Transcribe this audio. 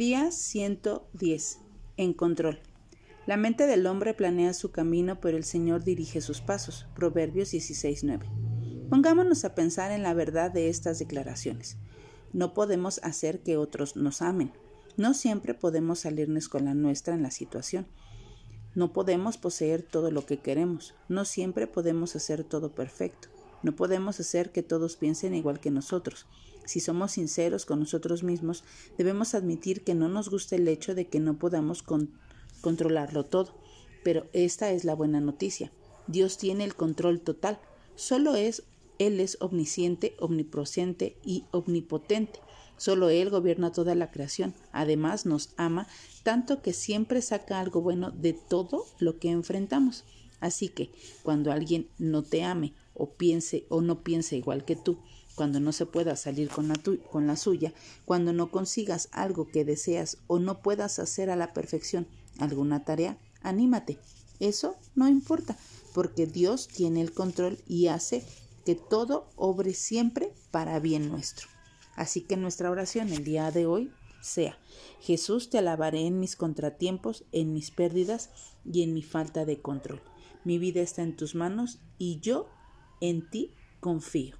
Día 110. En control. La mente del hombre planea su camino, pero el Señor dirige sus pasos. Proverbios 16:9. Pongámonos a pensar en la verdad de estas declaraciones. No podemos hacer que otros nos amen. No siempre podemos salirnos con la nuestra en la situación. No podemos poseer todo lo que queremos. No siempre podemos hacer todo perfecto. No podemos hacer que todos piensen igual que nosotros. Si somos sinceros con nosotros mismos, debemos admitir que no nos gusta el hecho de que no podamos controlarlo todo. Pero esta es la buena noticia. Dios tiene el control total. Solo es Él es omnisciente, omnipresente y omnipotente. Solo Él gobierna toda la creación. Además nos ama tanto que siempre saca algo bueno de todo lo que enfrentamos. Así que cuando alguien no te ame piense o no piense igual que tú, cuando no se pueda salir con la, suya, cuando no consigas algo que deseas o no puedas hacer a la perfección alguna tarea, anímate. Eso no importa, porque Dios tiene el control y hace que todo obre siempre para bien nuestro. Así que nuestra oración el día de hoy sea, Jesús te alabaré en mis contratiempos, en mis pérdidas y en mi falta de control. Mi vida está en tus manos y yo en ti confío.